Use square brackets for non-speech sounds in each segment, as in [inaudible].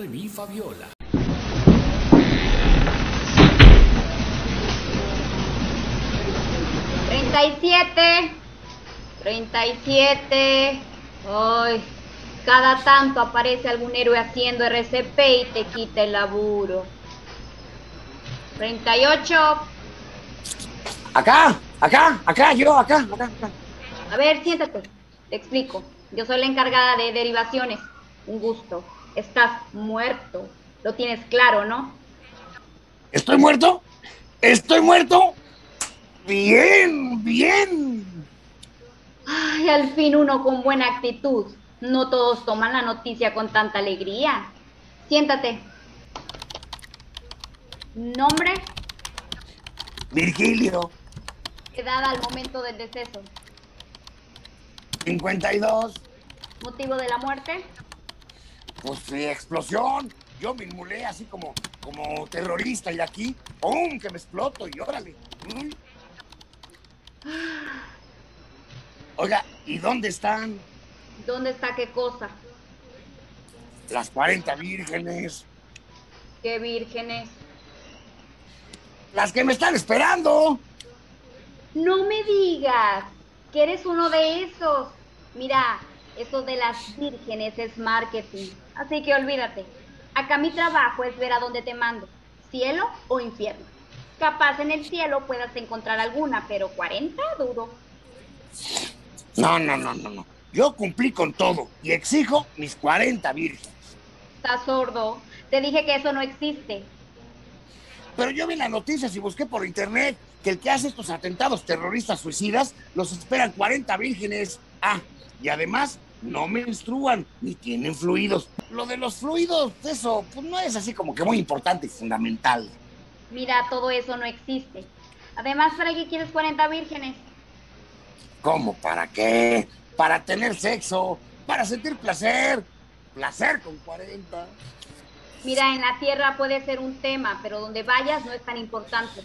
re, mi, fa, viola. Treinta y siete. Treinta y siete. Ay, cada tanto aparece algún héroe haciendo RCP y te quita el laburo. 38. Acá, acá, acá, yo, acá, acá, acá. A ver, siéntate. Te explico. Yo soy la encargada de derivaciones. Un gusto. Estás muerto. Lo tienes claro, ¿no? ¿Estoy muerto? ¿Estoy muerto? Bien, bien. Ay, al fin uno con buena actitud. No todos toman la noticia con tanta alegría. Siéntate. ¿Nombre? Virgilio, Edad al momento del deceso. 52. ¿Motivo de la muerte? Pues sí, explosión. Yo me inmulé así como, como terrorista y de aquí, ¡pum! que me exploto y órale. Uy. Oiga, ¿y dónde están ¿Dónde está qué cosa? las 40 vírgenes? ¿Qué vírgenes? Las que me están esperando. No me digas que eres uno de esos. Mira, eso de las vírgenes es marketing. Así que olvídate. Acá mi trabajo es ver a dónde te mando. Cielo o infierno. Capaz en el cielo puedas encontrar alguna, pero 40 duro. No, no, no, no, no. Yo cumplí con todo y exijo mis 40 vírgenes. ¿Estás sordo? Te dije que eso no existe. Pero yo vi las noticias y busqué por internet que el que hace estos atentados terroristas suicidas los esperan 40 vírgenes. Ah, y además no menstruan ni tienen fluidos. Lo de los fluidos, eso pues no es así como que muy importante y fundamental. Mira, todo eso no existe. Además, ¿para qué quieres 40 vírgenes? ¿Cómo? ¿Para qué? Para tener sexo, para sentir placer. Placer con 40. Mira, en la tierra puede ser un tema, pero donde vayas no es tan importante.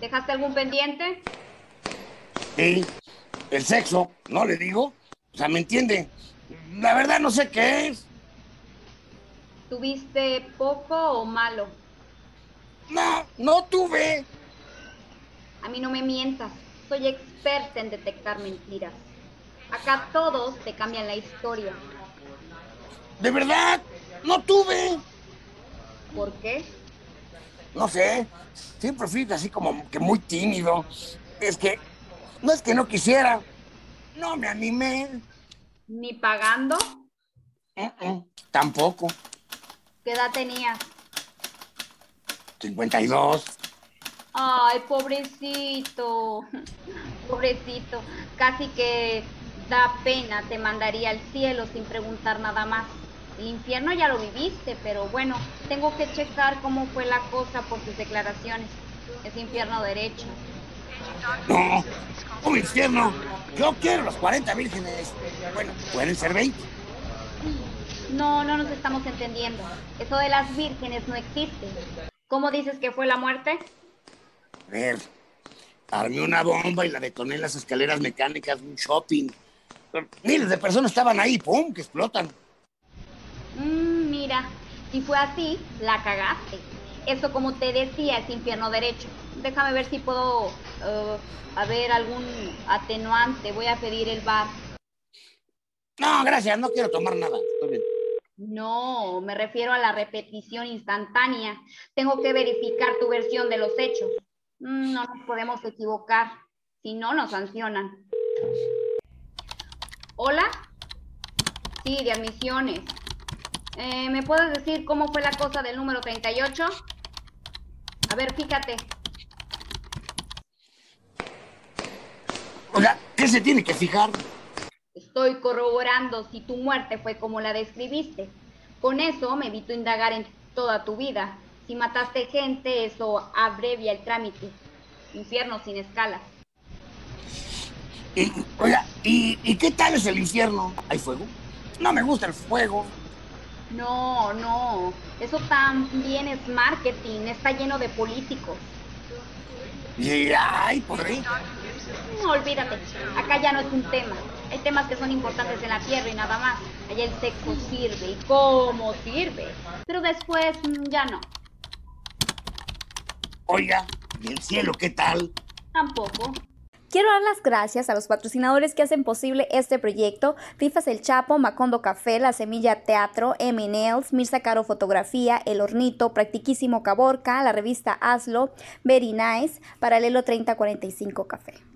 ¿Dejaste algún pendiente? Sí, el sexo, ¿no le digo? O sea, ¿me entiende? La verdad no sé qué es. ¿Tuviste poco o malo? No, no tuve. A mí no me mientas. Soy experta en detectar mentiras. Acá todos te cambian la historia. De verdad, no tuve. ¿Por qué? No sé, siempre fui así como que muy tímido. Es que, no es que no quisiera, no me animé. ¿Ni pagando? Mm, mm, tampoco. ¿Qué edad tenías? 52. Ay, pobrecito. [laughs] Pobrecito. Casi que da pena, te mandaría al cielo sin preguntar nada más. El infierno ya lo viviste, pero bueno, tengo que checar cómo fue la cosa por tus declaraciones. Es infierno derecho. No, un infierno. Yo quiero los 40 vírgenes. Bueno, pueden ser 20. No, no nos estamos entendiendo. Eso de las vírgenes no existe. ¿Cómo dices que fue la muerte? A ver, armé una bomba y la detoné en las escaleras mecánicas de un shopping. Miles de personas estaban ahí, ¡pum! que explotan. Mm, mira, si fue así, la cagaste. Eso, como te decía, es infierno derecho. Déjame ver si puedo eh, haber algún atenuante. Voy a pedir el bar. No, gracias, no quiero tomar nada. Estoy bien. No, me refiero a la repetición instantánea. Tengo que verificar tu versión de los hechos. Mm, No nos podemos equivocar. Si no, nos sancionan. ¿Hola? Sí, de admisiones. Eh, ¿Me puedes decir cómo fue la cosa del número 38? A ver, fíjate. Oiga, ¿qué se tiene que fijar? Estoy corroborando si tu muerte fue como la describiste. Con eso me evito indagar en toda tu vida. Si mataste gente, eso abrevia el trámite. Infierno sin escalas. Y, oiga, ¿y, y qué tal es el infierno? ¿Hay fuego? No me gusta el fuego. No, no. Eso también es marketing. Está lleno de políticos. Y ay, por ahí. No, olvídate. Acá ya no es un tema. Hay temas que son importantes en la tierra y nada más. Allá el sexo sirve y cómo sirve. Pero después mm, ya no. Oiga, ¿y el cielo qué tal? Tampoco. Quiero dar las gracias a los patrocinadores que hacen posible este proyecto. Rifas El Chapo, Macondo Café, La Semilla Teatro, M Nails, Mirza Caro Fotografía, El Hornito, Practiquísimo Caborca, la revista Hazlo, Very Nice, Paralelo 3045 Café.